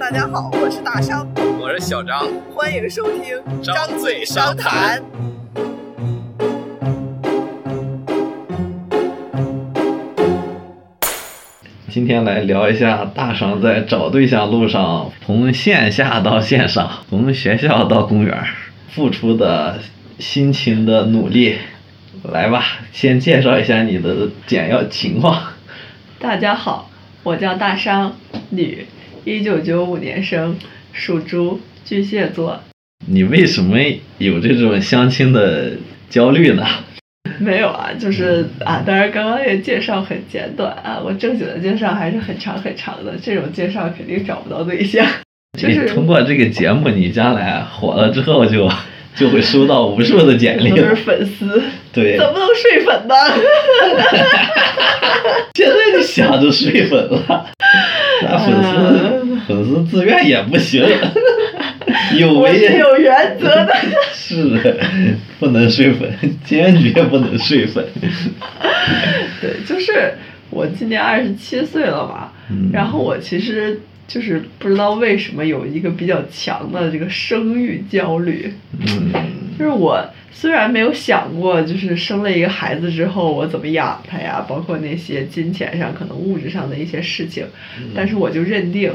大家好，我是大商，我是小张，欢迎收听《张嘴商商谈》。今天来聊一下大商在找对象路上，从线下到线上，从学校到公园，付出的辛勤的努力。来吧，先介绍一下你的简要情况。大家好，我叫大商，女，一九九五年生，属猪，巨蟹座。你为什么有这种相亲的焦虑呢？没有啊，就是啊，当然刚刚也介绍很简短啊，我正经的介绍还是很长很长的，这种介绍肯定找不到对象。就是你通过这个节目，你将来火了之后就就会收到无数的简历都是粉丝，对，怎么能睡粉呢？现在就想着睡粉了，那粉丝、粉丝自愿也不行，有是有原则的。是不能睡粉，坚决不能睡粉。对，就是我今年二十七岁了嘛，嗯然后我其实就是不知道为什么有一个比较强的这个生育焦虑，嗯。就是我虽然没有想过，就是生了一个孩子之后我怎么养他呀，包括那些金钱上可能物质上的一些事情，但是我就认定，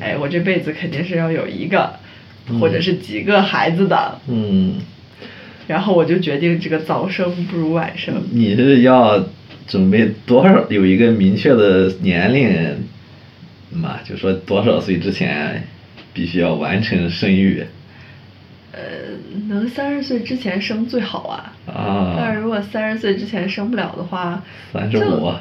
哎，我这辈子肯定是要有一个，或者是几个孩子的，嗯，然后我就决定这个早生不如晚生。你是要准备多少有一个明确的年龄嘛？就说多少岁之前必须要完成生育呃，能三十岁之前生最好啊。啊但啊是？如果三十岁之前生不了的话，三十五。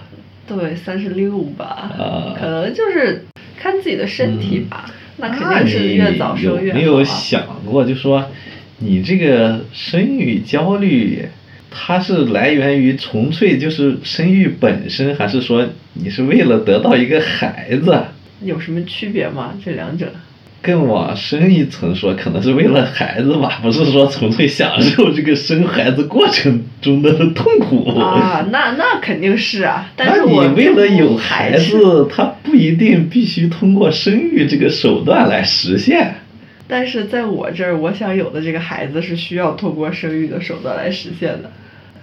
对，三十六吧，啊可能就是看自己的身体吧。那肯定是越早生越好、啊。有没有想过，就说你这个生育焦虑，它是来源于纯粹就是生育本身，还是说你是为了得到一个孩子？有什么区别吗？这两者？更往深一层说，可能是为了孩子吧，不是说纯粹享受这个生孩子过程中的痛苦。啊，那那肯定是啊。但是我为了有孩，子，他不一定必须通过生育这个手段来实现。但是在我这儿，我想有的这个孩子是需要通过生育的手段来实现的。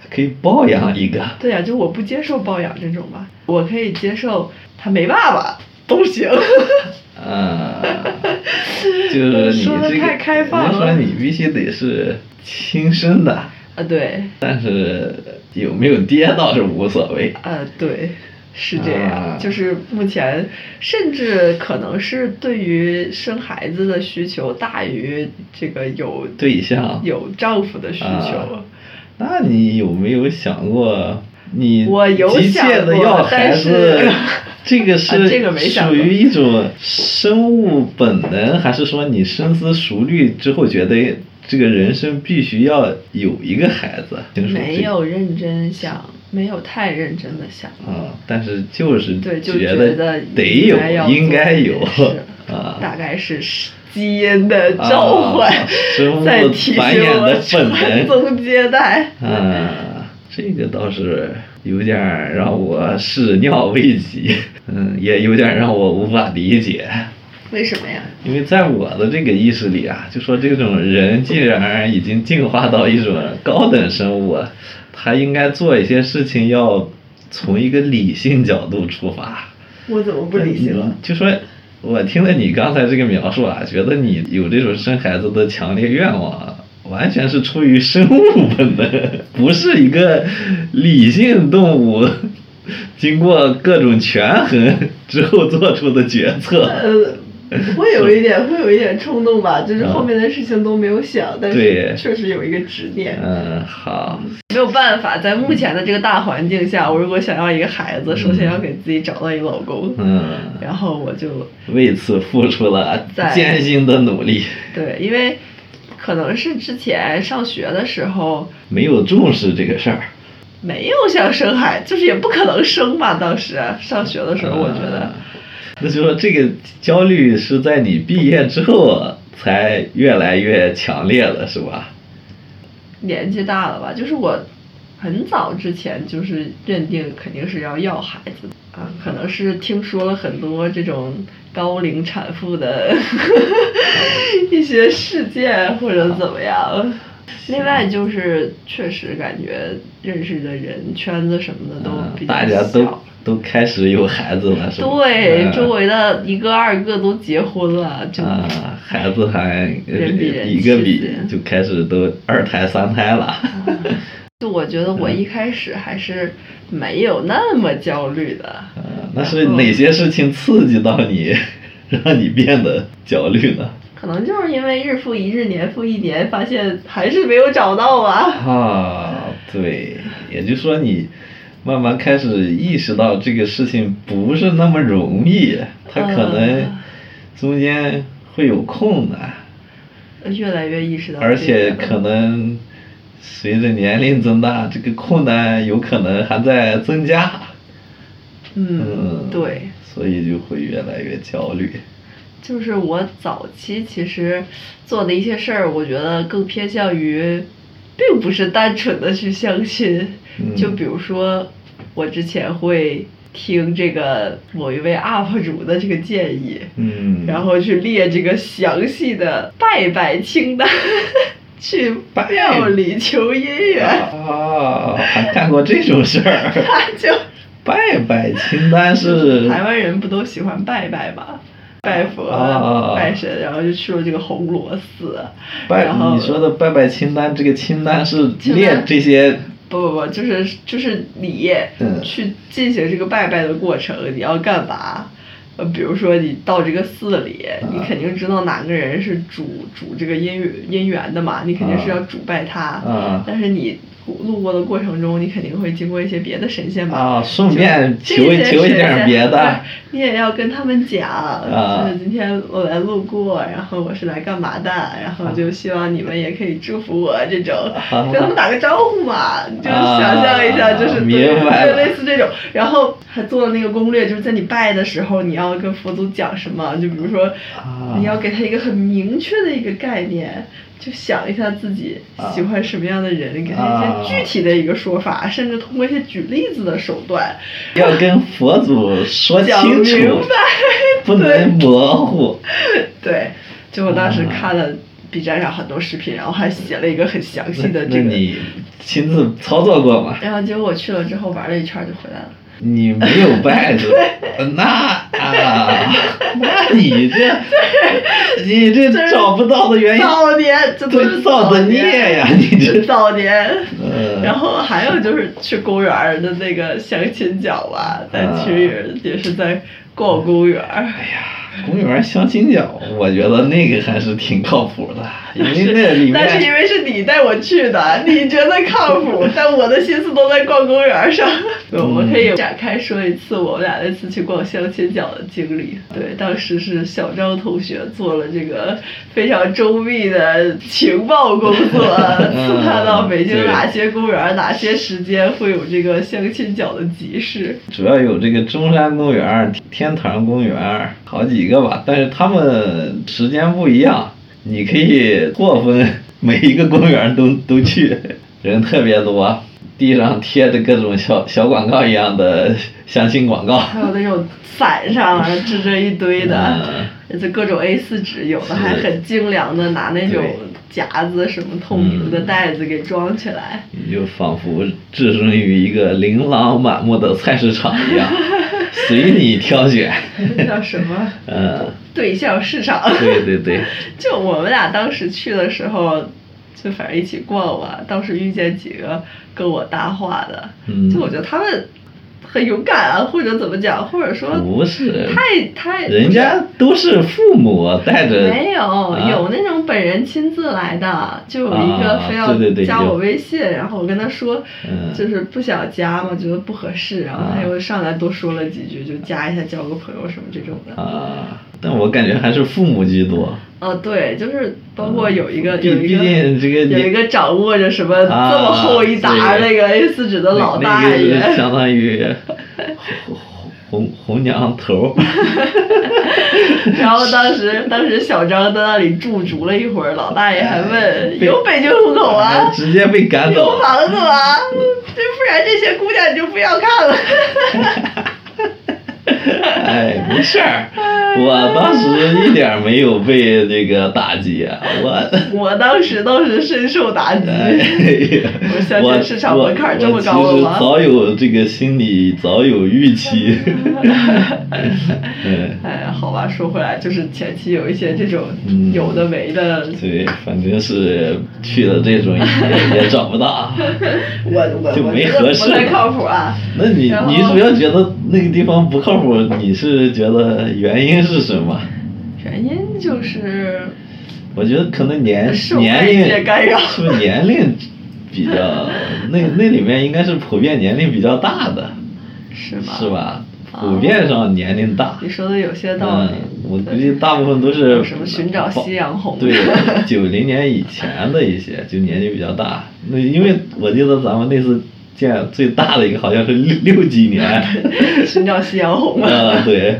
可以抱养一个，对呀、就我不接受抱养这种吧，我可以接受他没爸爸都行。啊，就是你说得这个，太开放了说你必须得是亲生的，啊，对，但是有没有爹倒是无所谓。啊，对，是这样，啊就是目前甚至可能是对于生孩子的需求大于这个有对象有丈夫的需求。啊那你有没有想过，你我有急切的想过要孩但子是，这个是属于一种生物本能，还是说你深思熟虑之后觉得这个人生必须要有一个孩子？没有认真想，没有太认真的想。啊，但是就是觉得得有应该有 啊，大概是基因的召唤，啊生物在提醒繁衍的我本能传宗接代。啊，这个倒是有点儿让我始料未及，嗯，也有点儿让我无法理解。为什么呀？因为在我的这个意识里啊，就说这种人既然已经进化到一种高等生物，他应该做一些事情要从一个理性角度出发。我怎么不理性了？就说，我听了你刚才这个描述啊，觉得你有这种生孩子的强烈愿望，完全是出于生物本能，不是一个理性动物 经过各种权衡之后做出的决策。呃，会有一点，会有一点冲动吧，就是后面的事情都没有想，但是确实有一个执念。嗯，好，没有办法，在目前的这个大环境下，我如果想要一个孩子，首先要给自己找到一个老公，嗯，然后我就为此付出了在艰辛的努力，对，因为可能是之前上学的时候没有重视这个事儿。没有想生孩，就是也不可能生吧。当时上学的时候，我觉得啊，那就说这个焦虑是在你毕业之后才越来越强烈了，是吧？年纪大了吧，就是我很早之前就是认定肯定是要要孩子啊，可能是听说了很多这种高龄产妇的 一些事件或者怎么样。另外就是确实感觉认识的人圈子什么的都比较大家小。都都开始有孩子了，是吧？对，嗯周围的一个二个都结婚了，就、啊，孩子还人比人一个比就开始都二胎三胎了。就我觉得我一开始还是没有那么焦虑的。呃，那是哪些事情刺激到你，让你变得焦虑呢？可能就是因为日复一日，年复一年，发现还是没有找到啊。啊，对，也就是说你慢慢开始意识到这个事情不是那么容易，它可能呃中间会有困难，越来越意识到而，且可能随着年龄增大，这个困难有可能还在增加。嗯，对，所以就会越来越焦虑。就是我早期其实做的一些事儿，我觉得更偏向于，并不是单纯的去相亲。嗯就比如说，我之前会听这个某一位 UP 主的这个建议，嗯，然后去列这个详细的拜拜清单，去庙里求姻缘，啊，还干过这种事儿。他就拜拜清单是 台湾人不都喜欢拜拜吗？拜佛、啊拜神，然后就去了这个红螺寺，拜然后你说的拜拜清单，这个清单是列这些不不不，就是就是你嗯去进行这个拜拜的过程，你要干嘛？呃，比如说你到这个寺里，你肯定知道哪个人是主主这个姻缘姻缘的嘛，你肯定是要主拜他。啊但是你路过的过程中，你肯定会经过一些别的神仙吧。啊，顺便就求求一点仙别的。你也要跟他们讲，啊就是今天我来路过，然后我是来干嘛的，然后就希望你们也可以祝福我这种，啊跟他们打个招呼嘛，你就想象一下，就是啊对明白了对类似这种，然后还做了那个攻略，就是在你拜的时候，你要跟佛祖讲什么，就比如说啊你要给他一个很明确的一个概念。就想一下自己喜欢什么样的人，给他啊一些具体的一个说法，甚至通过一些举例子的手段，要跟佛祖说讲清明楚，白。不能模糊。对，就我当时啊看了 B 站上很多视频，然后还写了一个很详细的这个，那你亲自操作过吗？然后结果我去了之后玩了一圈就回来了。你没有拜是吧？那啊，那你这，你这找不到的原因，早年，这都是造的孽呀！你这，早年。嗯，然后还有就是去公园儿的那个相亲角吧，但其实也是在逛公园儿。哎呀，公园相亲角，我觉得那个还是挺靠谱的，因为那里但是因，为是你带我去的，你觉得靠谱，但我的心思都在逛公园上。我们可以展开说一次我们俩那次去逛相亲角的经历。对，当时是小张同学做了这个非常周密的情报工作，刺探到北京哪些公园、哪些时间会有这个相亲角的集市。主要有这个中山公园、天堂公园，好几个吧，但是他们时间不一样，你可以错分每一个公园都都去，人特别多，地上贴着各种小小广告一样的相亲广告。还有那种伞上啊支着一堆的，嗯。就各种 A 四纸，有的还很精良的拿那种夹子什么透明的嗯。袋子给装起来。你就仿佛置身于一个琳琅满目的菜市场一样，随你挑选。那叫什么？嗯，对象市场。对对对，就我们俩当时去的时候，就反正一起逛吧，当时遇见几个跟我搭话的，嗯就我觉得他们很勇敢啊，或者怎么讲，或者说不是，太太人家都是父母带着。没有、啊有那种本人亲自来的，就有一个啊非要加我有微信，然后我跟他说，嗯就是不想加嘛，觉得不合适，然后他啊又上来多说了几句，就加一下交个朋友什么这种的。啊，但我感觉还是父母居多。哦，对，就是包括有一个、毕有一个这个有一个掌握着什么这啊么厚一沓那个 A 四纸的老大爷，相当于 红红红娘头儿。然后当时当时小张在那里驻足了一会儿，老大爷还问有北京户口啊？直接被赶走有。房子吗？这不然这些姑娘你就不要看了。哎，没事儿，我当时一点儿没有被这个打击，我 我当时倒是深受打击。哎我相信我市场我门槛这么我其实高了吗早有这个心理，早有预期。嗯，哎，好吧，说回来，就是前期有一些这种嗯有的没的，对，反正是去了这种也也找不到。我我就没合适的不太靠谱啊。那你你主要觉得那个地方不靠谱，你是觉得原因是什么？原因就是我觉得可能年年龄干扰是不是年龄比较 那那里面应该是普遍年龄比较大的，是吗？是？吧？哦普遍上年龄大。你说的有些道理。嗯，我估计大部分都是什么寻找夕阳红对，九零年以前的一些，就年纪比较大。那因为我记得咱们那次见最大的一个好像是六六几年。寻找夕阳红嘛。啊，对，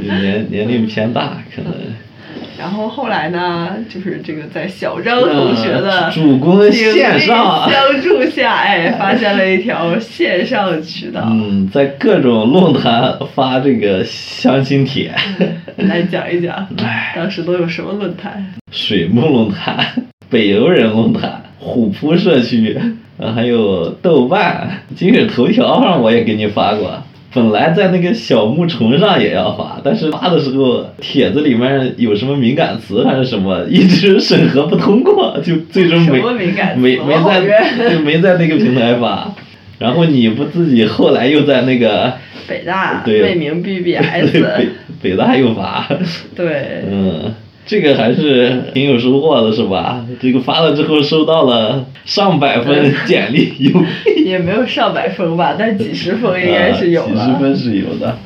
年年龄偏大，可能。然后后来呢，就是这个在小张同学的嗯主攻线上相助下，哎，发现了一条线上渠道。嗯，在各种论坛发这个相亲帖，来讲一讲哎，当时都有什么论坛？水木论坛、北邮人论坛、虎扑社区，呃还有豆瓣、今日头条上我也给你发过。本来在那个小木虫上也要发，但是发的时候帖子里面有什么敏感词还是什么，一直审核不通过，就最终没没没在就没在那个平台发。然后你不自己后来又在那个北大对未名 BBS，北北大又发，对，嗯，这个还是挺有收获的，是吧？这个发了之后收到了上百份简历，有 也没有上百封吧，但几十封应该是有啊 几十了。分是有的。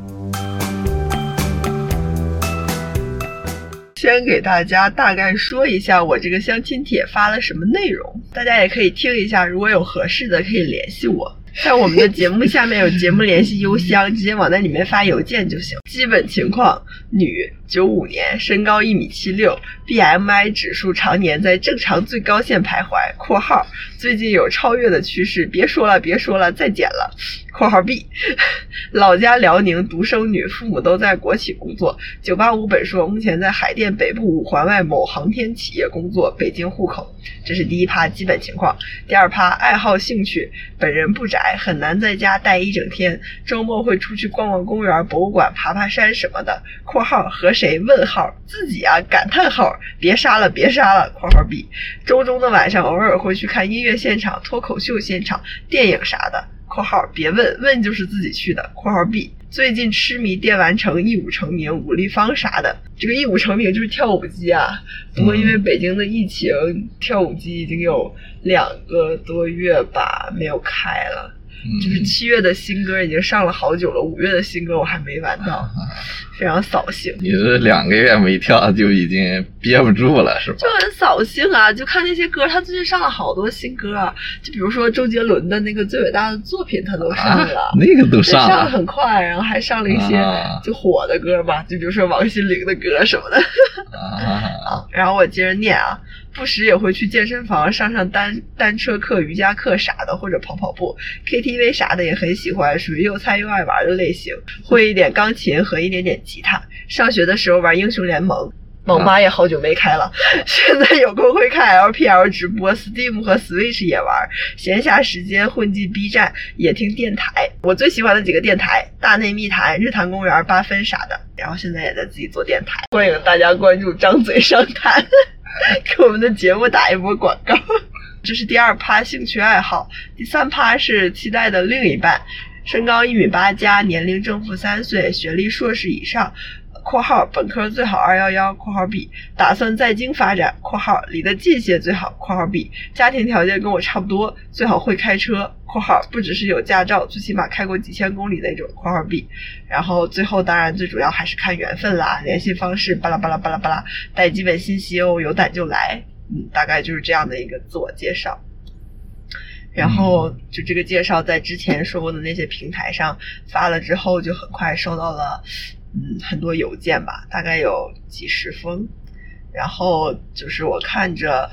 先给大家大概说一下我这个相亲帖发了什么内容，大家也可以听一下，如果有合适的可以联系我。在我们的节目下面有节目联系邮箱，直接往那里面发邮件就行。基本情况：女，九五年，身高一米七六，BMI 指数常年在正常最高线徘徊（括号最近有超越的趋势）。别说了，别说了，再减了。（括号 B） 老家辽宁，独生女，父母都在国企工作，九八五本硕，目前在海淀北部五环外某航天企业工作，北京户口。这是第一趴基本情况。第二趴爱好兴趣，本人不宅，很难在家待一整天，周末会出去逛逛公园、博物馆、爬爬山什么的。（括号和谁？问号自己啊！感叹号别杀了，别杀了。）（括号 B） 周中的晚上偶尔会去看音乐现场、脱口秀现场、电影啥的。括号别问问就是自己去的。括号 B 最近痴迷电玩城、一舞成名、武立方啥的。这个一舞成名就是跳舞机啊。不过因为北京的疫情，跳舞机已经有两个多月吧没有开了。就是七月的新歌已经上了好久了，五月的新歌我还没玩到，非常扫兴。你是两个月没跳就已经憋不住了，是吧就很扫兴啊！就看那些歌，他最近上了好多新歌啊，就比如说周杰伦的那个最伟大的作品，他都上了。啊，那个都上了上的，很快，然后还上了一些啊就火的歌吧，就比如说王心凌的歌什么的。啊，然后我接着念啊，不时也会去健身房上上单单车课、瑜伽课啥的，或者跑跑步，KTV 啥的也很喜欢，属于又菜又爱玩的类型。会一点钢琴和一点点吉他。上学的时候玩英雄联盟。网吧也好久没开了，现在有空会看 LPL 直播，Steam 和 Switch 也玩。闲暇时间混迹 B 站，也听电台。我最喜欢的几个电台：大内密谈、日坛公园、八分啥的。然后现在也在自己做电台，欢迎大家关注“张嘴上谈”，给我们的节目打一波广告。这是第二趴兴趣爱好，第三趴是期待的另一半，身高一米八加，年龄正负三岁，学历硕士以上。括号本科最好二幺幺，括号 B，打算在京发展，括号离得近些最好，括号 B，家庭条件跟我差不多，最好会开车，括号不只是有驾照，最起码开过几千公里那种，括号 B，然后最后当然最主要还是看缘分啦，联系方式巴拉巴拉巴拉巴拉，带基本信息哦，有胆就来，嗯，大概就是这样的一个自我介绍。然后就这个介绍在之前说过的那些平台上发了之后，就很快收到了嗯很多邮件吧，大概有几十封。然后就是我看着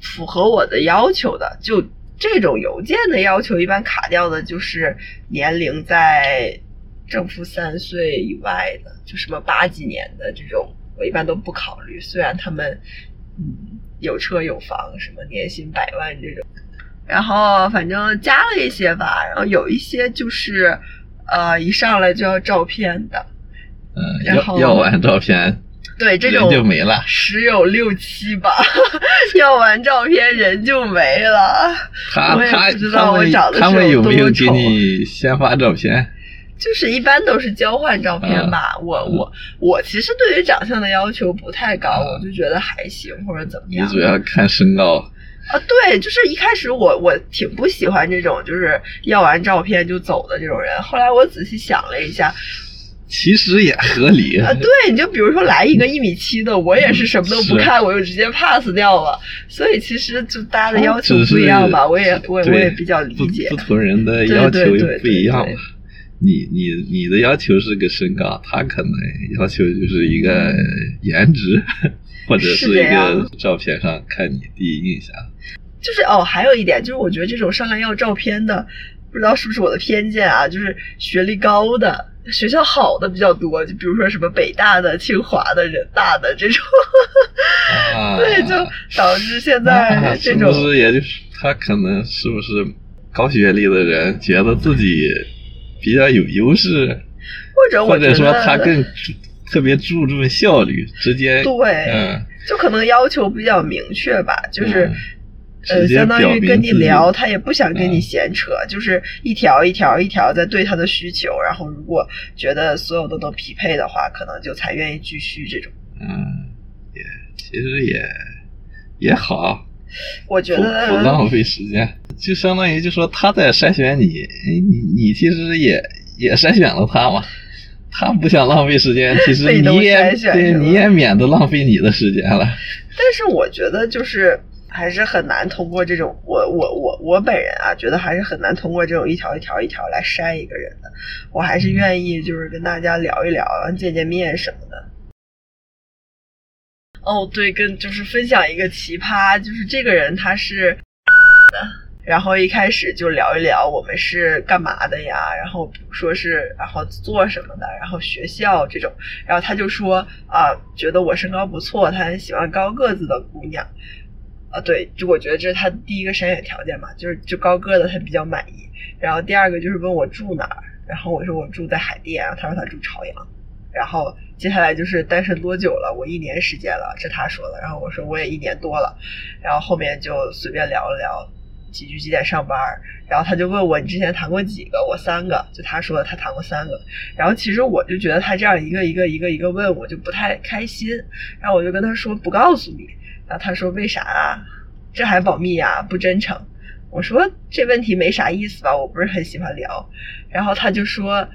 符合我的要求的，就这种邮件的要求，一般卡掉的就是年龄在正负三岁以外的，就什么八几年的这种，我一般都不考虑。虽然他们嗯有车有房，什么年薪百万这种，然后反正加了一些吧，然后有一些就是呃一上来就要照片的，嗯，要要完照片，对这种人就没了。十有六七吧，要完照片人就没了。我也他他不知道我他们他们有没有给你先发照片？就是一般都是交换照片吧。嗯我我我其实对于长相的要求不太高，嗯我就觉得还行或者怎么你样。主要看身高。啊，对，就是一开始我我挺不喜欢这种就是要完照片就走的这种人。后来我仔细想了一下，其实也合理啊，对，你就比如说来一个一米七的，我也是什么都不看，我就直接 pass 掉了。所以其实就大家的要求不一样吧，我也我也我也比较理解不。同人的要求不一样对嘛。你你你的要求是个身高，他可能要求就是一个颜值，或者是是一个照片上看你第一印象。就是哦，还有一点就是，我觉得这种上来要照片的，不知道是不是我的偏见啊，就是学历高的、学校好的比较多，就比如说什么北大的、清华的、人大的这种，啊，对，就导致现在这种。是不是也就是他可能是不是高学历的人觉得自己比较有优势，或者或者说他更特别注重效率，直接对嗯，就可能要求比较明确吧，就是。嗯呃，相当于跟你聊，他也不想跟你嗯闲扯，就是一条一条一条在对他的需求，然后如果觉得所有都能匹配的话，可能就才愿意继续这种。嗯，也其实也也好，我觉得不浪费时间，就相当于就说他在筛选你，哎你你其实也也筛选了他嘛。他不想浪费时间，其实你也对你也免得浪费你的时间了。但是我觉得就是还是很难通过这种，我我我我本人啊，觉得还是很难通过这种一条一条一条来筛一个人的。我还是愿意就是跟大家聊一聊，见见面什么的。哦，对，跟就是分享一个奇葩，就是这个人他是然后一开始就聊一聊我们是干嘛的呀，然后说是然后做什么的，然后学校这种，然后他就说啊、觉得我身高不错，他很喜欢高个子的姑娘，啊，对，就我觉得这是他第一个筛选条件嘛，就是就高个的他比较满意，然后第二个就是问我住哪儿，然后我说我住在海淀，然后他说他住朝阳，然后接下来就是单身多久了？我一年时间了，这他说的。然后我说我也一年多了，然后后面就随便聊了聊几句几点上班，然后他就问我你之前谈过几个？我三个，就他说他谈过三个。然后其实我就觉得他这样一个一个一个一个问我就不太开心，然后我就跟他说不告诉你，然后他说为啥啊？这还保密呀、不真诚。我说这问题没啥意思吧，我不是很喜欢聊。然后他就说，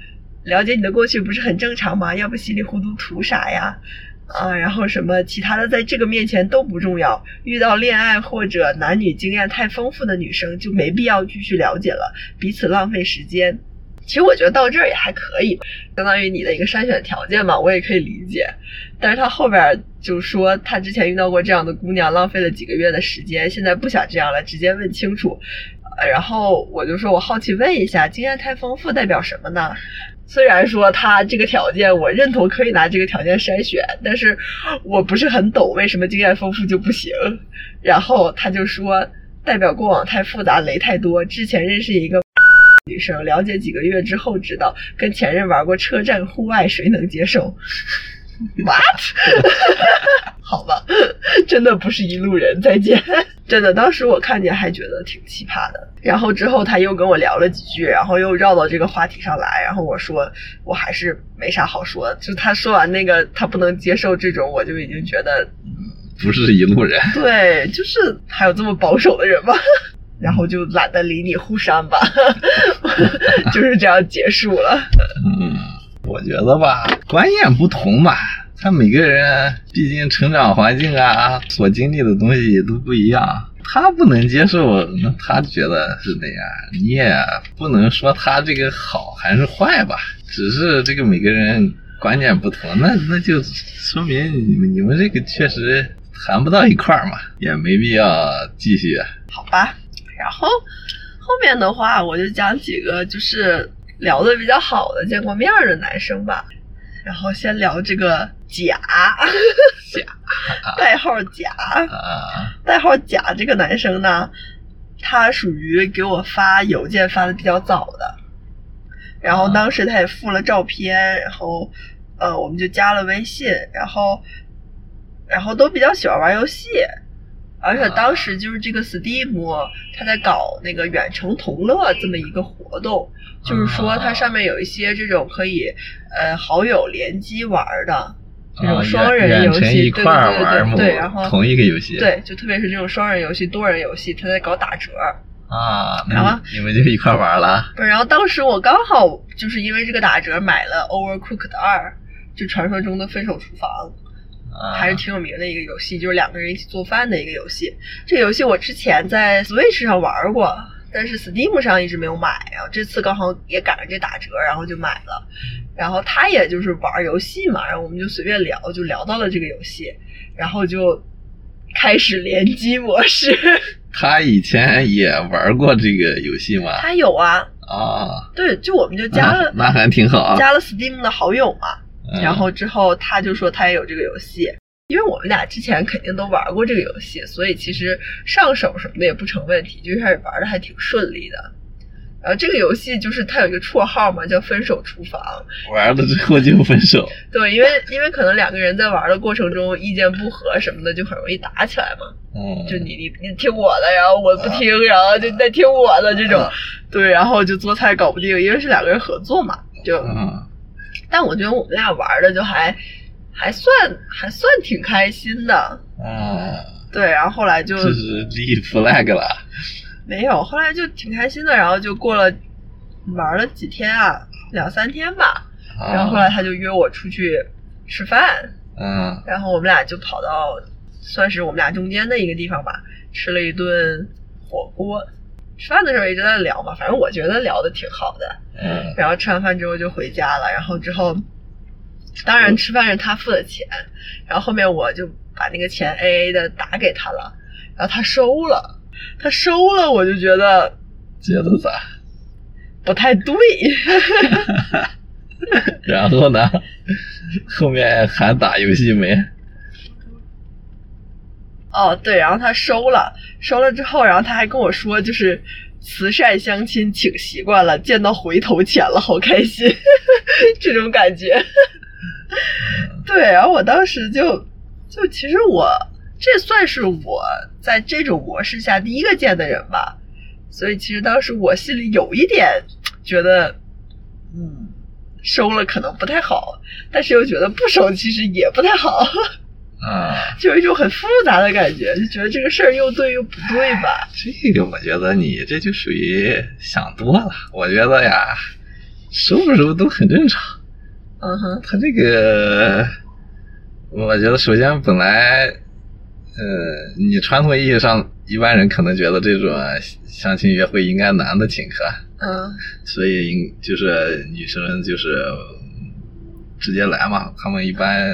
了解你的过去不是很正常吗？要不稀里糊涂图啥呀？啊，然后什么其他的在这个面前都不重要。遇到恋爱或者男女经验太丰富的女生就没必要继续了解了，彼此浪费时间。其实我觉得到这儿也还可以，相当于你的一个筛选条件嘛，我也可以理解。但是他后边就说他之前遇到过这样的姑娘，浪费了几个月的时间，现在不想这样了，直接问清楚。然后我就说，我好奇问一下，经验太丰富代表什么呢？虽然说他这个条件我认同可以拿这个条件筛选，但是我不是很懂为什么经验丰富就不行。然后他就说，代表过往太复杂，雷太多。之前认识一个女生，了解几个月之后知道，跟前任玩过车站户外，谁能接受？What？好吧，真的不是一路人，再见。真的，当时我看见还觉得挺奇葩的。然后之后他又跟我聊了几句，然后又绕到这个话题上来，然后我说我还是没啥好说的。就他说完那个他不能接受这种，我就已经觉得不是一路人。对，就是还有这么保守的人吧。然后就懒得理你，互删吧，就是这样结束了。嗯，我觉得吧，观念不同吧，他每个人毕竟成长环境啊，所经历的东西都不一样。他不能接受，那他觉得是那样，你也不能说他这个好还是坏吧，只是这个每个人观念不同，那那就说明你们你们这个确实谈不到一块儿嘛，也没必要继续。好吧。然后后面的话，我就讲几个就是聊的比较好的、见过面的男生吧。然后先聊这个甲，甲代号甲，啊代号甲这个男生呢，他属于给我发邮件发的比较早的，然后当时他也附了照片，然后呃我们就加了微信，然后然后都比较喜欢玩游戏，而且当时就是这个 Steam 它在搞那个远程同乐这么一个活动，就是说它上面有一些这种可以呃好友联机玩的。这种啊双人游戏，一对对对玩对对，然后同一个游戏，对，就特别是这种双人游戏、多人游戏，它在搞打折。啊，然后你你们就一块儿玩了不是，然后当时我刚好就是因为这个打折买了《Overcooked 二》，就传说中的分手厨房，啊，还是挺有名的一个游戏，就是两个人一起做饭的一个游戏。这个游戏我之前在 Switch 上玩过，但是 Steam 上一直没有买，然后这次刚好也赶上这打折，然后就买了。然后他也就是玩游戏嘛，然后我们就随便聊，就聊到了这个游戏，然后就开始联机模式。他以前也玩过这个游戏吗？他有啊，啊，对，就我们就加了、那那还挺好啊。加了 Steam 的好友嘛，嗯然后之后他就说他也有这个游戏，因为我们俩之前肯定都玩过这个游戏，所以其实上手什么的也不成问题，就一开始玩的还挺顺利的。然后这个游戏就是它有一个绰号嘛，叫“分手厨房。玩了之后就分手，”。对，因为因为可能两个人在玩的过程中意见不合什么的，就很容易打起来嘛。嗯，就你你你听我的，然后我不听，然后就你再听我的这种。啊，对，然后就做菜搞不定，因为是两个人合作嘛，就嗯但我觉得我们俩玩的就还还算还算挺开心的，啊，对，然后后来就这是立 flag 了。没有，后来就挺开心的，然后就过了玩了几天啊，两三天吧，啊。然后后来他就约我出去吃饭，嗯。然后我们俩就跑到算是我们俩中间的一个地方吧，吃了一顿火锅。吃饭的时候一直在聊嘛，反正我觉得聊的挺好的。嗯然后吃完饭之后就回家了，然后之后，当然吃饭是他付的钱，然后后面我就把那个钱 A A 的打给他了，然后他收了，他收了，我就觉得觉得咋？不太对，然后呢？后面还打游戏没？哦对，然后他收了，收了之后，然后他还跟我说，就是慈善相亲请习惯了，见到回头钱了，好开心，这种感觉。对，然后我当时就就其实我这算是我在这种模式下第一个见的人吧，所以其实当时我心里有一点觉得，嗯，收了可能不太好，但是又觉得不收其实也不太好。啊，就有一种很复杂的感觉，就觉得这个事儿又对又不对吧？这个我觉得你这就属于想多了。我觉得呀，收不收都很正常。嗯哼，他这个，我觉得首先本来，呃，你传统意义上一般人可能觉得这种相亲约会应该男的请客，嗯所以应就是女生就是直接来嘛。他们一般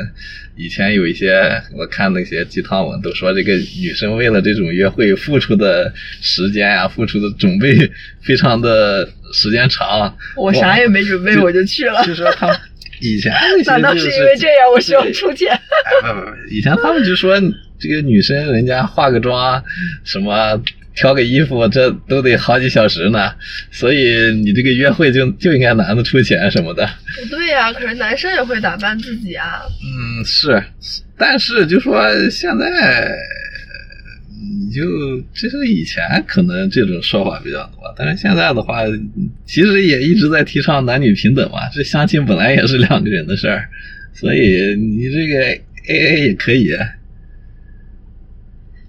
以前有一些 我看那些鸡汤文都说，这个女生为了这种约会付出的时间呀、付出的准备非常的时间长。我啥也没准备我就去了，就说他们以前 难道是因为这样我需要出钱？哎不不不，以前他们就说这个女生人家化个妆，什么挑个衣服，这都得好几小时呢，所以你这个约会就就应该男的出钱什么的。不对呀、可是男生也会打扮自己啊。嗯，是，但是就说现在。你就这是以前可能这种说法比较多，但是现在的话，其实也一直在提倡男女平等嘛。这相亲本来也是两个人的事儿，所以你这个 A A 也可以。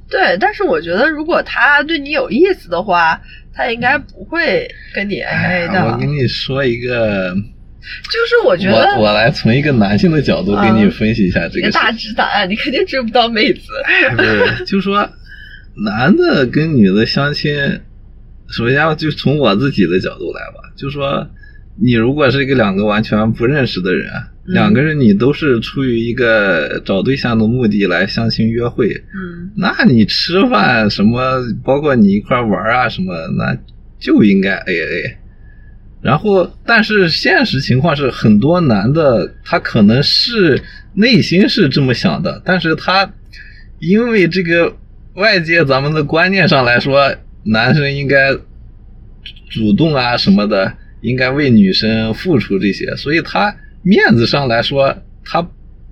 对，但是我觉得如果他对你有意思的话，他应该不会跟你 A A 的。哎我跟你说一个，就是我觉得我我来从一个男性的角度给你嗯分析一下这个大直男，你肯定追不到妹子。不是，就说男的跟女的相亲，首先就从我自己的角度来吧，就说你如果是一个两个完全不认识的人，两个人你都是出于一个找对象的目的来相亲约会，嗯，那你吃饭什么，包括你一块玩啊什么，那就应该 A A。然后，但是现实情况是，很多男的他可能是内心是这么想的，但是他因为这个外界咱们的观念上来说，男生应该主动啊什么的，应该为女生付出这些，所以他面子上来说，他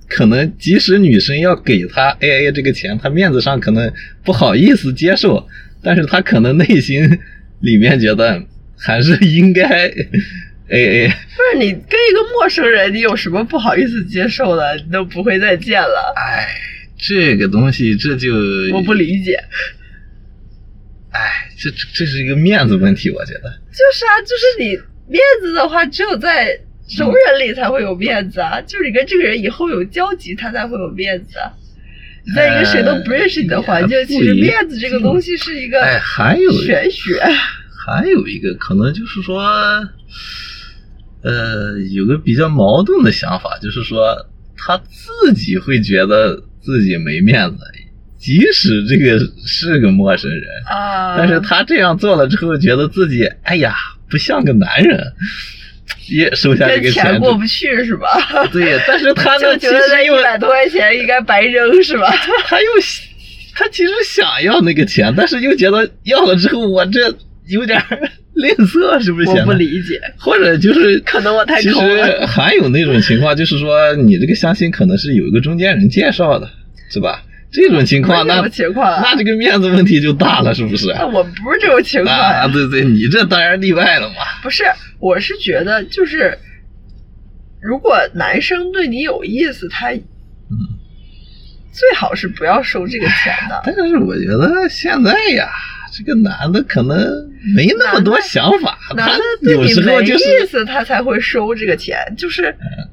可能即使女生要给他 A A 这个钱，他面子上可能不好意思接受，但是他可能内心里面觉得。还是应该 A A。不是你跟一个陌生人，你有什么不好意思接受的？你都不会再见了。哎，这个东西这就我不理解。哎，这这是一个面子问题，我觉得。就是啊，就是你面子的话，只有在熟人里才会有面子啊。就是你跟这个人以后有交集，他才会有面子啊。在一个谁都不认识你的环境，其实面子这个东西是一个哎，还有玄学。还有一个可能就是说，呃，有个比较矛盾的想法，就是说他自己会觉得自己没面子，即使这个是个陌生人啊，但是他这样做了之后，觉得自己哎呀不像个男人，也收下这个钱过不去是吧？对，但是他呢觉得那一百多块钱应该白扔是吧？他又他其实想要那个钱，但是又觉得要了之后我这。有点吝啬，是不是？我不理解，或者就是可能我太抠了。其实还有那种情况，就是说你这个相亲可能是有一个中间人介绍的，是吧？这种情况，那情况，那这个面子问题就大了，是不是？那我不是这种情况啊！对对，你这当然例外了嘛。不是，我是觉得就是，如果男生对你有意思，他嗯，最好是不要收这个钱的。但是我觉得现在呀。这个男的可能没那么多想法，他有时候就是意思他才会收这个钱，就是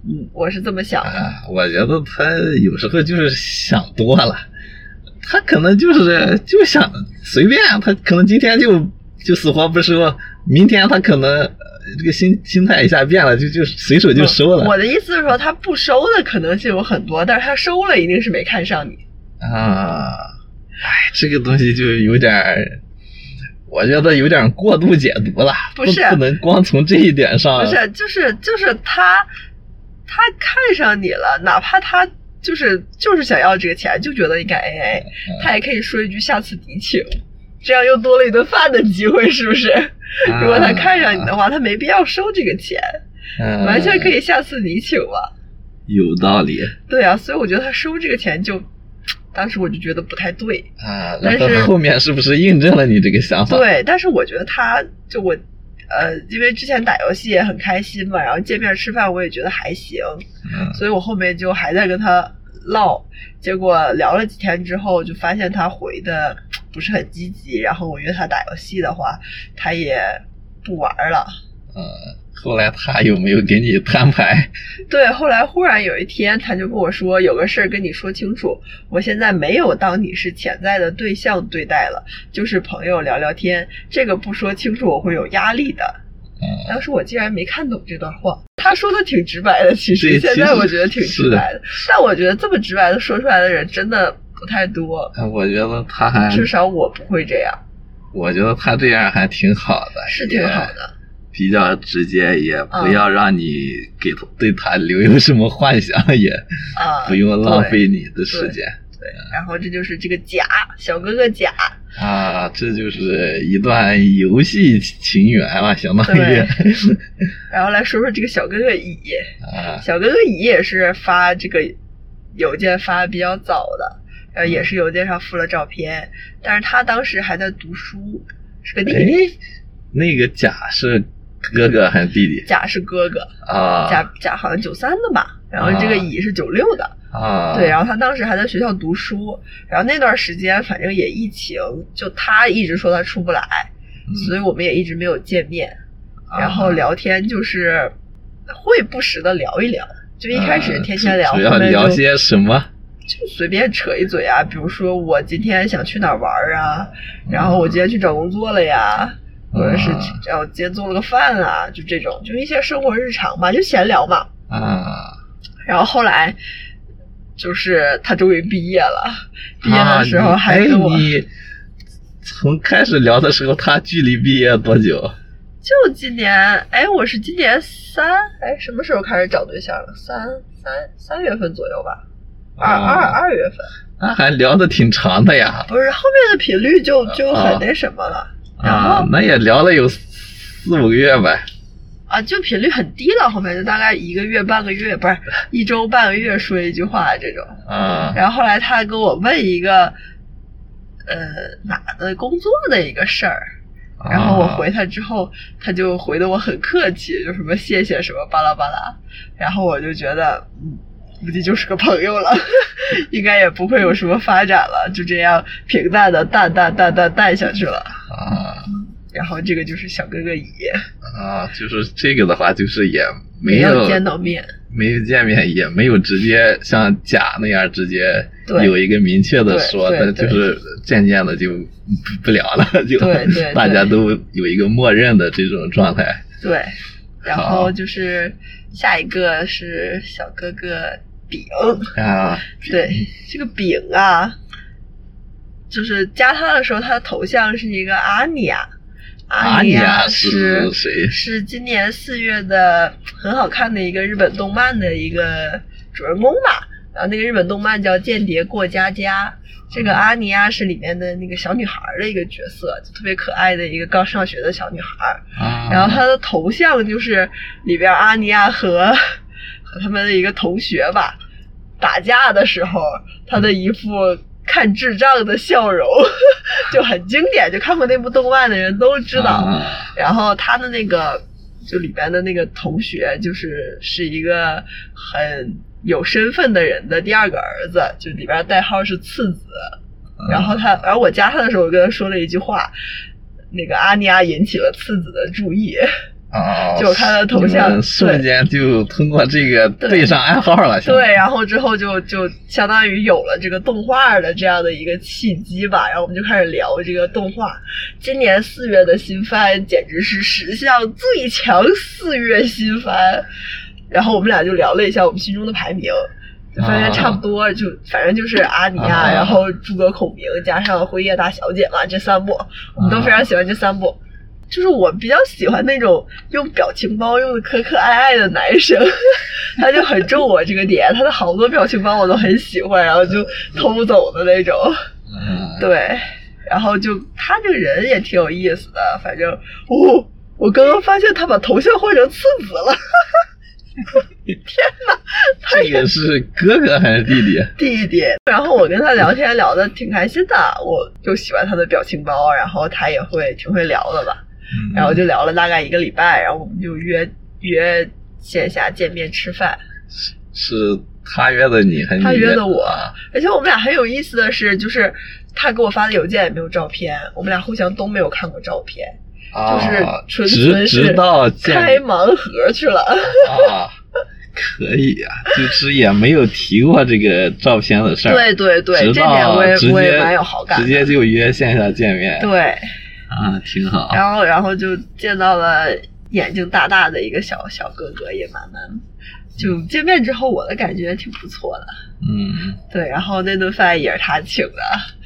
嗯，我是这么想的。我觉得他有时候就是想多了，他可能就是就想随便，他可能今天就就死活不收，明天他可能这个心心态一下变了，就就随手就收了。我的意思是说，他不收的可能性有很多，但是他收了一定是没看上你啊。哎，这个东西就有点。我觉得有点过度解读了，不是不能光从这一点上。不是，就是就是他，他看上你了，哪怕他就是就是想要这个钱，就觉得应该 A A，他也可以说一句下次你请，这样又多了一顿饭的机会，是不是？如果他看上你的话，他没必要收这个钱，完全可以下次你请嘛。有道理。对啊，所以我觉得他收这个钱就。当时我就觉得不太对啊，但是后面是不是印证了你这个想法？对，但是我觉得他就我，呃，因为之前打游戏也很开心嘛，然后见面吃饭我也觉得还行，所以我后面就还在跟他唠，结果聊了几天之后，就发现他回的不是很积极，然后我约他打游戏的话，他也不玩了，嗯。后来他有没有给你摊牌？对，后来忽然有一天，他就跟我说有个事儿跟你说清楚。我现在没有当你是潜在的对象对待了，就是朋友聊聊天。这个不说清楚我会有压力的。当时我竟然没看懂这段话。他说的挺直白的，其实 现在我觉得 挺直白的。但我觉得这么直白的说出来的人真的不太多。我觉得他还至少我不会这样。我觉得他这样还挺好的，是挺好的。比较直接，也不要让你给对他留有什么幻想，也不用浪费你的时间。对，然后这就是这个甲小哥哥甲啊，这就是一段游戏情缘啊，相当于。然后来说说这个小哥哥乙，小哥哥乙也是发这个邮件发的比较早的，然后也是邮件上附了照片，但是他当时还在读书，是个弟弟。那个甲是。哥哥还是弟弟？甲是哥哥啊，甲甲好像九三的吧，然后这个乙是九六的啊。对，然后他当时还在学校读书，然后那段时间反正也疫情，就他一直说他出不来，所以我们也一直没有见面。然后聊天就是会不时的聊一聊，就一开始天天聊，主要聊些什么？就随便扯一嘴啊，比如说我今天想去哪玩啊，然后我今天去找工作了呀。或者是要今天做了个饭啊，就这种，就一些生活日常嘛，就闲聊嘛。啊。然后后来，就是他终于毕业了，毕业的时候还跟我。从开始聊的时候，他距离毕业多久？就今年，哎，我是今年三，哎，什么时候开始找对象了？三三三月份左右吧，二哦二二月份。那还聊的挺长的呀。不是后面的频率就就很那什么了，啊那也聊了有四五个月呗。啊，就频率很低了，后面就大概一个月、半个月，不是一周、半个月说一句话这种。啊然后后来他跟我问一个，呃，哪的工作的一个事儿，然后我回他之后，他就回的我很客气，就什么谢谢什么巴拉巴拉，然后我就觉得，嗯，估计就是个朋友了，应该也不会有什么发展了，就这样平淡的淡淡淡淡淡下去了。啊然后这个就是小哥哥乙，啊，就是这个的话，就是也没没有见到面，没有见面，也没有直接像甲那样直接有一个明确的说，但就是渐渐的就不不聊了，就 大家都有一个默认的这种状态。对，然后就是下一个是小哥哥丙，啊，对，这个饼啊，就是加他的时候，他的头像是一个阿尼亚，阿尼尼亚亚是谁是今年四月的很好看的一个日本动漫的一个主人公吧。然后那个日本动漫叫《间谍过家家》，这个阿尼亚是里面的那个小女孩的一个角色，就特别可爱的一个刚上学的小女孩。啊，然后她的头像就是里边阿尼亚和和他们的一个同学吧打架的时候，他的一副看智障的笑容，就很经典，就看过那部动漫的人都知道。啊 然后他的那个就里边的那个同学，就是是一个很有身份的人的第二个儿子，就里边代号是次子。然后他，然后我加他的时候，我跟他说了一句话，那个阿尼亚引起了次子的注意。啊，就他头像瞬间就通过这个对对上暗号了，对，然后之后就就相当于有了这个动画的这样的一个契机吧，然后我们就开始聊这个动画。今年四月的新番简直是史上最强四月新番，然后我们俩就聊了一下我们心中的排名。就发现差不多，就反正就是阿尼亚，啊然后诸葛孔明加上辉夜大小姐嘛，这三部我们都非常喜欢这三部。就是我比较喜欢那种用表情包用的可可爱爱的男生，他就很中我这个点，他的好多表情包我都很喜欢，然后就偷走的那种。嗯，对，然后就他这个人也挺有意思的，反正哦，我刚刚发现他把头像换成次子了，天哪，他这个是哥哥还是弟弟？弟弟。然后我跟他聊天聊的挺开心的，我就喜欢他的表情包，然后他也会挺会聊的吧。嗯然后就聊了大概一个礼拜，然后我们就约约线下见面吃饭。是他约的你，还是他你约的我啊，而且我们俩很有意思的是，就是他给我发的邮件也没有照片，我们俩互相都没有看过照片，就是啊纯纯是开盲盒去了。啊，可以呀、就是也没有提过这个照片的事儿。对对对，这点我也我也蛮有好感。直接就约线下见面。对，啊，挺好。然后然后就见到了眼睛大大的一个小小哥哥，也蛮蛮。就见面之后，我的感觉挺不错的。嗯对，然后那顿饭也是他请的，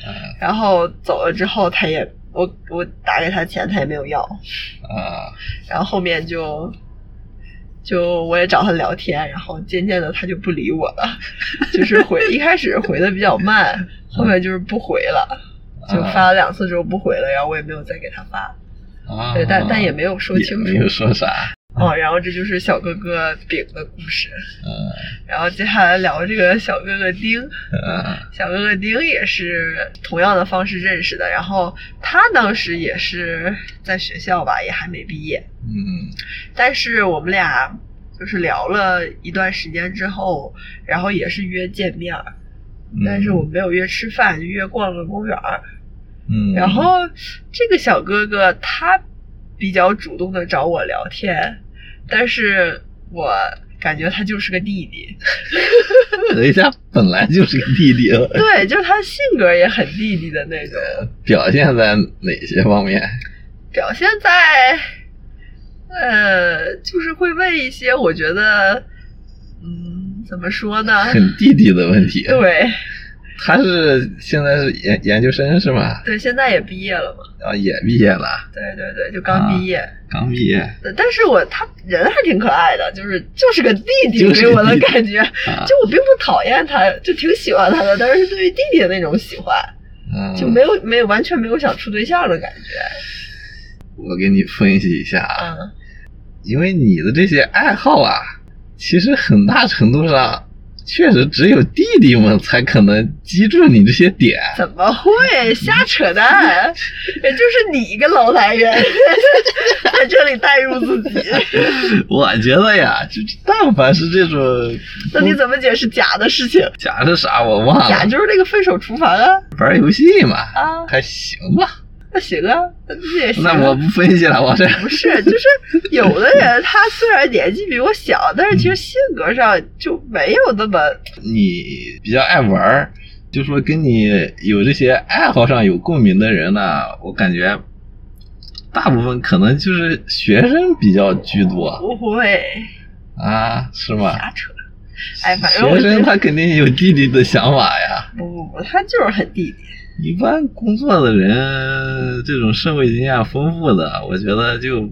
嗯然后走了之后，他也我我打给他钱，他也没有要，啊然后后面就就我也找他聊天，然后渐渐的他就不理我了，就是回一开始回的比较慢，后面就是不回了，就发了两次之后不回了，然后我也没有再给他发，啊！对，但但也没有说清楚没有说啥。哦，然后这就是小哥哥丙的故事，嗯然后接下来聊这个小哥哥丁。嗯小哥哥丁也是同样的方式认识的，然后他当时也是在学校吧，也还没毕业，嗯但是我们俩就是聊了一段时间之后，然后也是约见面儿，嗯，但是我们没有约吃饭，就约逛个公园儿。嗯，然后这个小哥哥他比较主动的找我聊天，但是我感觉他就是个弟弟，人家本来就是个弟弟了，对，就是他性格也很弟弟的那种。表现在哪些方面？表现在，呃，就是会问一些我觉得，嗯，怎么说呢？很弟弟的问题。对，他是现在是研研究生是吗？对，现在也毕业了嘛。啊，也毕业了，对对对，就刚毕业。刚毕业。但是我他人还挺可爱的，就是就是个弟弟，给我的感觉，啊就我并不讨厌他，就挺喜欢他的，但是对于弟弟的那种喜欢，嗯，就没有没有完全没有想处对象的感觉。我给你分析一下啊，嗯，因为你的这些爱好啊，其实很大程度上确实只有弟弟们才可能击中你这些点。怎么会瞎扯淡？也就是你一个老男人 在这里代入自己，我觉得呀，就但凡是这种，那你怎么解释假的事情？假的啥我忘了，假就是那个分手厨房啊玩游戏嘛，啊，还行吧。那行啊，那也行啊。那我不分析了，我这不是，就是有的人他虽然年纪比我小，但是其实性格上就没有那么你比较爱玩儿，就说跟你有这些爱好上有共鸣的人呢，我感觉大部分可能就是学生比较居多不会啊，是吗？瞎扯。哎，反正学生他肯定有弟弟的想法呀。不不不，他就是很弟弟。一般工作的人，这种社会经验丰富的，我觉得就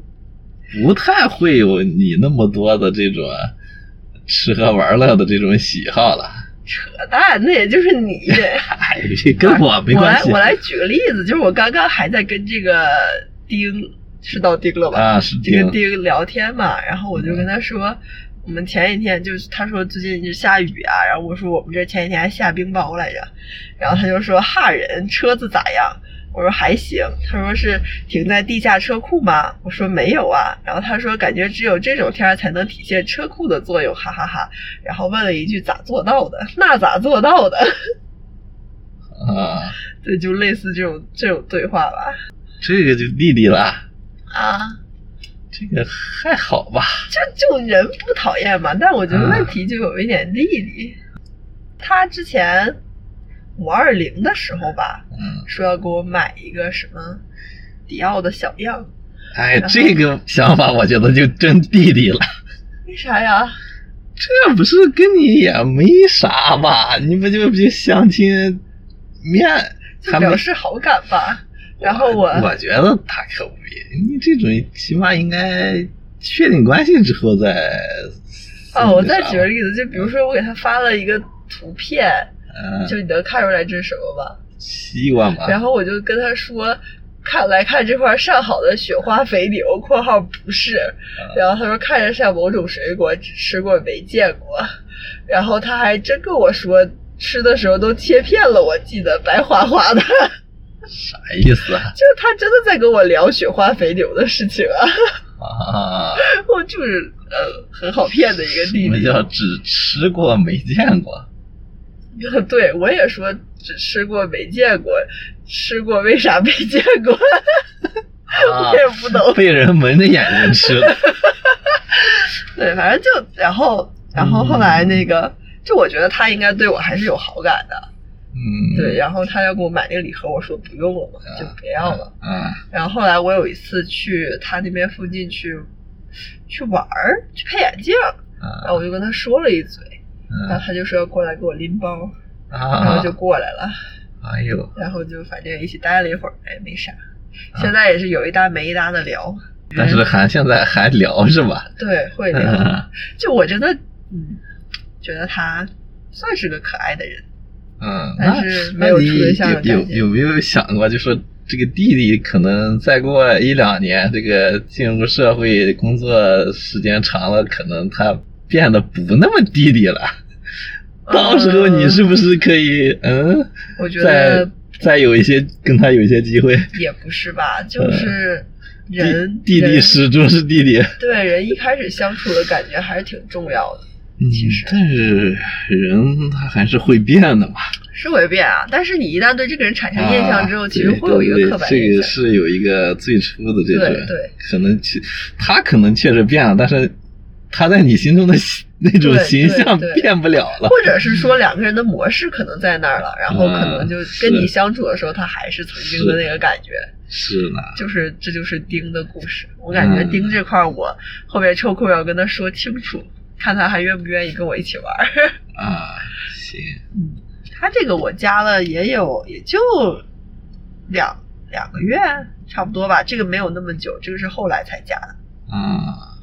不太会有你那么多的这种吃喝玩乐的这种喜好了。扯淡，那也就是你。哎，跟我没关系。我来我来举个例子，就是我刚刚还在跟这个丁是到丁了吧？啊，是这个丁丁聊天嘛，然后我就跟他说，我们前几天就是他说最近就下雨啊，然后我说我们这前几天还下冰雹来着，然后他就说哈人车子咋样？我说还行，他说是停在地下车库吗？我说没有啊，然后他说感觉只有这种天儿才能体现车库的作用，哈哈哈然后问了一句咋做到的？那咋做到的？啊，对，就类似这种这种对话吧。这个就弟弟了，啊，这个还好吧？就就人不讨厌嘛，但我觉得啊问题就有一点弟弟。他之前五二零的时候吧，嗯，说要给我买一个什么迪奥的小样，哎，这个想法我觉得就真弟弟了。为啥呀？这不是跟你也没啥吧？你不就就相亲面表示好感吧。然后我我觉得他可不必，你这种起码应该确定关系之后再。哦，我再举个例子，就比如说我给他发了一个图片，嗯，就你能看出来这是什么吗？西瓜嘛。然后我就跟他说，看来看这块上好的雪花肥牛（括号不是），然后他说看着像某种水果，只吃过没见过。然后他还真跟我说，吃的时候都切片了，我记得白花花的。啥意思啊？就是他真的在跟我聊雪花肥牛的事情啊，啊，我就是呃很好骗的一个弟弟什。么叫只吃过没见过？对我也说只吃过没见过，吃过为啥没见过？啊 我也不懂。被人蒙着眼睛吃的。对，反正就然后然后后来那个，就我觉得他应该对我还是有好感的。嗯，对，然后他要给我买那个礼盒，我说不用了嘛，就不要了。啊，然后后来我有一次去他那边附近去去玩儿，去配眼镜，然后啊我就跟他说了一嘴，然后啊他就说要过来给我拎包，然啊！后就过来了，哎呦，然后就反正一起待了一会儿，哎，没啥。啊现在也是有一搭没一搭的聊，但是还现在还聊是吧？对会聊，就我真的嗯，觉得他算是个可爱的人。嗯，但那是没有那你处对象的有有有没有想过，就说这个弟弟可能再过一两年，这个进入社会工作时间长了，可能他变得不那么弟弟了。到时候你是不是可以嗯，我觉再得再有一些跟他有一些机会？也不是吧，就是人嗯弟弟弟始终是弟弟。对人一开始相处的感觉还是挺重要的，嗯其实但是人他还是会变的嘛。是会变啊。但是你一旦对这个人产生印象之后，啊其实会有一个刻板印象这个。是有一个最初的这种，对对可能其他可能确实变了，但是他在你心中的形那种形象变不了了。或者是说两个人的模式可能在那儿了，然后可能就嗯跟你相处的时候，他还是曾经的那个感觉。是呢，就是这就是丁的故事。我感觉嗯丁这块儿，我后面抽空要跟他说清楚，看他还愿不愿意跟我一起玩儿。啊，行，嗯他这个我加了也有也就两两个月差不多吧，这个没有那么久，这个是后来才加的。啊，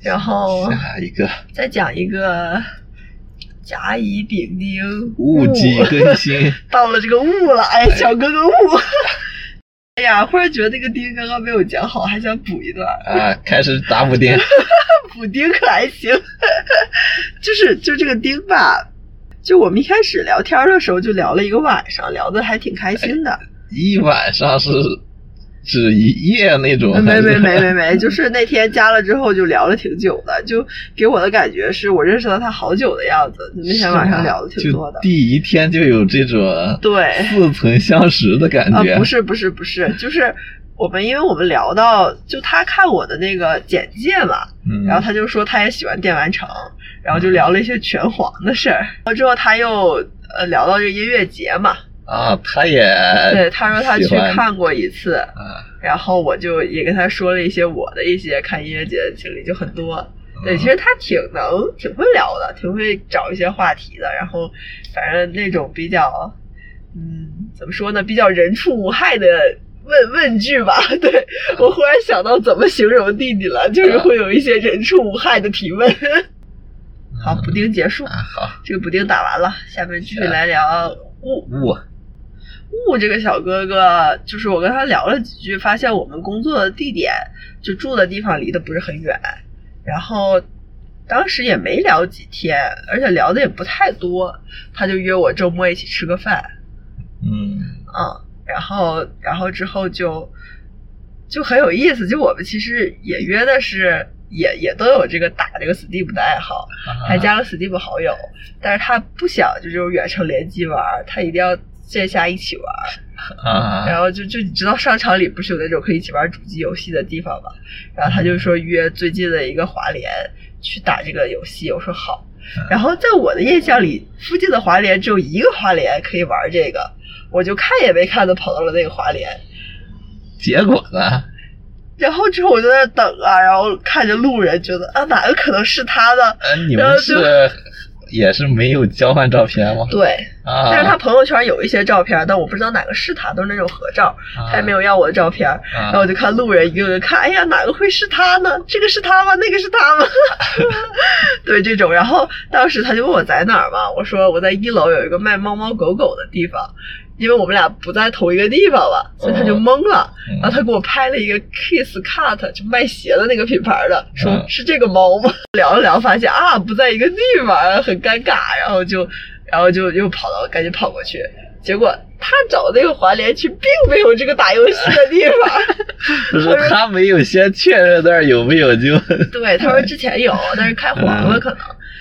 然后下一个再讲一个甲乙丙丁戊己更新，到了这个戊了，哎，小哥哥戊。哎呀，忽然觉得那个丁刚刚没有讲好，还想补一段。啊，开始打补丁。补丁可还行，就是就这个丁吧，就我们一开始聊天的时候就聊了一个晚上，聊的还挺开心的。一晚上是指一夜那种？没没没没没，就是那天加了之后就聊了挺久的，就给我的感觉是我认识了他好久的样子。那天晚上聊的挺多的，第一天就有这种对似曾相识的感觉。啊，不是不是不是，就是我们因为我们聊到就他看我的那个简介嘛，嗯，然后他就说他也喜欢电玩城，然后就聊了一些拳皇的事儿，然后之后他又呃聊到这个音乐节嘛。啊，他也对他说他去看过一次，啊，然后我就也跟他说了一些我的一些看音乐节的经历，就很多。对，其实他挺能、挺会聊的，挺会找一些话题的。然后反正那种比较，嗯，怎么说呢，比较人畜无害的问问句吧。对我忽然想到怎么形容弟弟了，就是会有一些人畜无害的提问。好，补丁结束。好，这个补丁打完了，下面继续来聊物物。雾这个小哥哥，就是我跟他聊了几句，发现我们工作的地点就住的地方离得不是很远，然后当时也没聊几天，而且聊的也不太多，他就约我周末一起吃个饭，嗯嗯，然后然后之后就就很有意思，就我们其实也约的是也也都有这个打这个 Steam 的爱好，还加了 Steam 好友，但是他不想就这种远程联机玩，他一定要。线下一起玩，啊，然后就就你知道商场里不是有那种可以一起玩主机游戏的地方吗？然后他就说约最近的一个华联去打这个游戏，我说好。然后在我的印象里，附近的华联只有一个华联可以玩这个，我就看也没看的跑到了那个华联。结果呢？然后之后我就在那等啊，然后看着路人，觉得啊哪个可能是他呢？呃，你们是。也是没有交换照片吗？对，啊，但是他朋友圈有一些照片，但我不知道哪个是他，都是那种合照，他也没有要我的照片。然后我就看路人一个个看，哎呀，哪个会是他呢？这个是他吗？那个是他吗？对，这种。然后当时他就问我在哪儿嘛，我说我在一楼有一个卖猫猫狗狗的地方。因为我们俩不在同一个地方吧，所以他就懵了。然后他给我拍了一个 Kiss Cut，就卖鞋的那个品牌的，说是这个猫吗？聊了聊，发现啊不在一个地方，很尴尬。然后就，然后就又跑到，赶紧跑过去。结果他找那个华联区，并没有这个打游戏的地方。不是他没有先确认那儿有没有就。对，他说之前有，但是开黄了可能。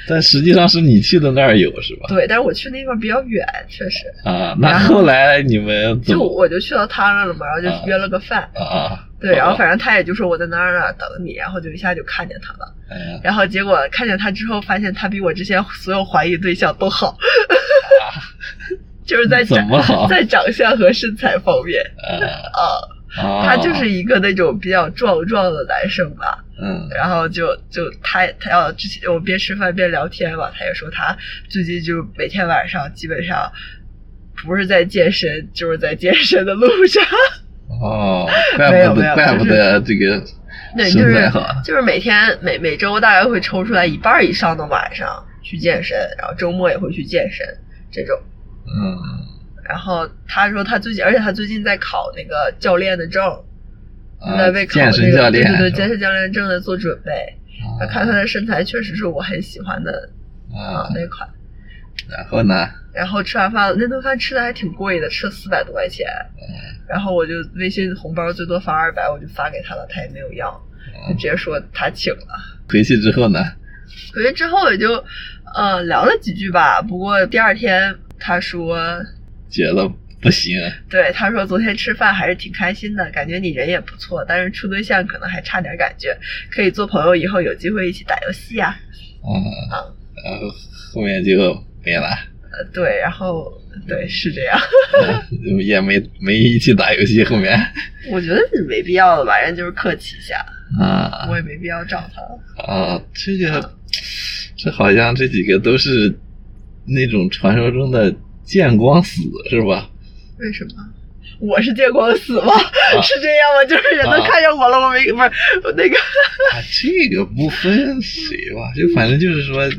但实际上是你去的那儿有是吧？对，但是我去那地方比较远，确实。啊，那后来你们就我就去到他那了嘛，然后就约了个饭。啊。对，然后反正他也就说我在那儿呢等你，然后就一下就看见他了。哎。然后结果看见他之后，发现他比我之前所有怀疑对象都好。啊。就是在怎么好？在长相和身材方面。啊。他就是一个那种比较壮壮的男生吧，嗯，然后就就他他要之前我边吃饭边聊天嘛，他也说他最近就每天晚上基本上不是在健身就是在健身的路上。哦，怪不得怪不得这个身材好，就是每天每每周大概会抽出来一半以上的晚上去健身，然后周末也会去健身这种。嗯。然后他说他最近，而且他最近在考那个教练的证，在为考那个对对对健身教练证在做准备。他看他的身材确实是我很喜欢的啊那款。然后呢？然后吃完饭，那顿饭吃的还挺贵的，吃了四百多块钱。然后我就微信红包最多发二百，我就发给他了，他也没有要，就直接说他请了。回去之后呢？回去之后也就呃聊了几句吧。不过第二天他说。觉得不行，对他说昨天吃饭还是挺开心的，感觉你人也不错，但是处对象可能还差点感觉，可以做朋友，以后有机会一起打游戏啊。嗯啊，然后后面就没了。呃，对，然后对是这样，也没没一起打游戏。后面 我觉得是没必要了吧，人就是客气一下啊，我也没必要找他啊。这个这好像这几个都是那种传说中的。见光死是吧？为什么？我是见光死吗？是这样吗？就是人都看见我了，我没不是那个。啊，这个不分谁吧，就反正就是说。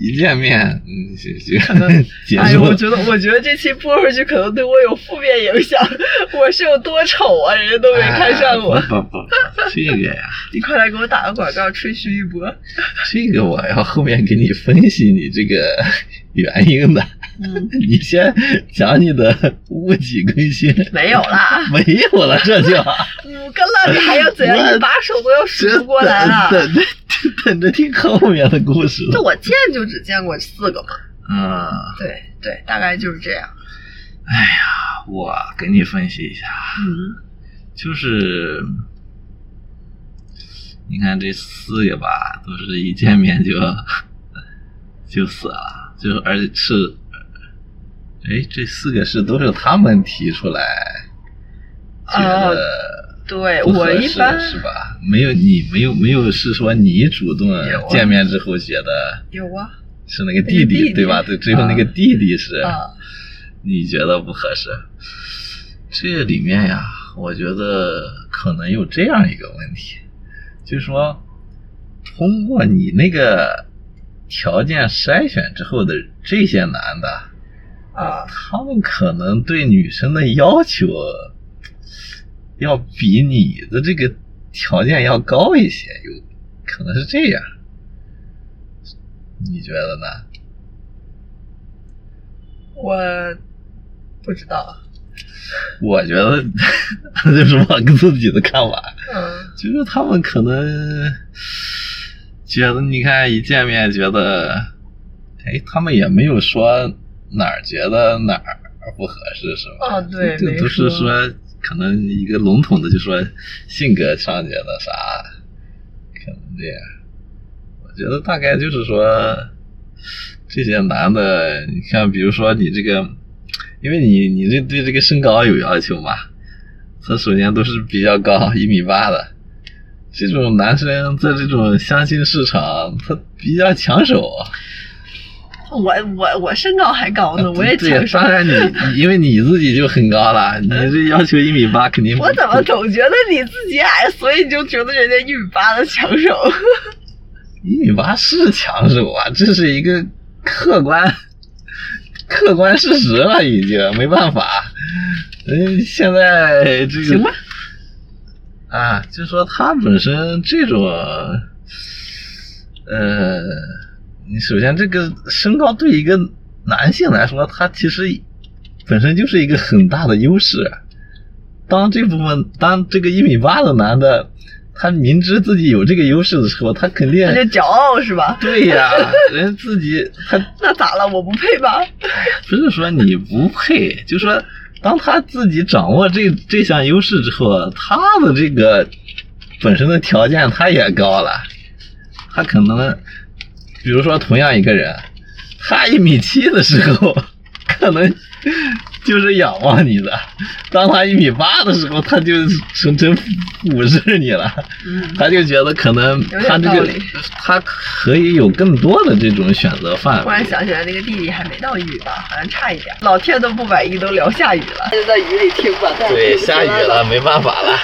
一见面，嗯，就就可能。哎，我觉得，我觉得这期播出去可能对我有负面影响。我是有多丑啊，人家都没看上我。不不不，这个呀，你快来给我打个广告，吹嘘一波。这个我要后面给你分析你这个原因的。嗯，你先讲你的物极更新。没有啦，没有了，这就 五个了，你还要怎样？一把手都要数不过来了。等着，等着听后面的故事。这我见就只见过四个嘛。嗯，对对，大概就是这样。哎呀，我给你分析一下。嗯，就是你看这四个吧，都是一见面就就死了，就而且是。哎，这四个是都是他们提出来，觉得对我一般是吧？没有你没有没有是说你主动见面之后觉得有啊，是那个弟弟对吧？对，最后那个弟弟是啊，你觉得不合适？这里面呀，我觉得可能有这样一个问题，就是说通过你那个条件筛选之后的这些男的。啊，他们可能对女生的要求要比你的这个条件要高一些，有可能是这样，你觉得呢？我不知道，我觉得 这是我自己的看法，嗯，就是他们可能觉得，你看一见面觉得，哎，他们也没有说。哪儿觉得哪儿不合适是吧？啊，对，这都是说可能一个笼统的，就说性格上觉得啥，可能这样。我觉得大概就是说这些男的，你看，比如说你这个，因为你你这对这个身高有要求嘛，他首先都是比较高，一米八的，这种男生在这种相亲市场，他比较抢手。我我我身高还高呢，我也对，当然你因为你自己就很高了，你这要求一米八肯定。我怎么总觉得你自己矮，所以就觉得人家一米八的抢手？一米八是抢手啊，这是一个客观客观事实了，已经没办法。嗯，现在这个行吧。啊，就说他本身这种，呃。你首先，这个身高对一个男性来说，他其实本身就是一个很大的优势。当这部分，当这个一米八的男的，他明知自己有这个优势的时候，他肯定他就骄傲是吧？对呀，人自己 他那咋了？我不配吧？不是说你不配，就说当他自己掌握这这项优势之后，他的这个本身的条件他也高了，他可能。比如说，同样一个人，他一米七的时候，可能就是仰望你的；当他一米八的时候，他就成成俯视你了。他就觉得可能他这个他可以有更多的这种选择范围。突然想起来，那个弟弟还没到一米八，好像差一点。老天都不满意，都聊下雨了，就在雨里听吧。对，下雨了，没办法了。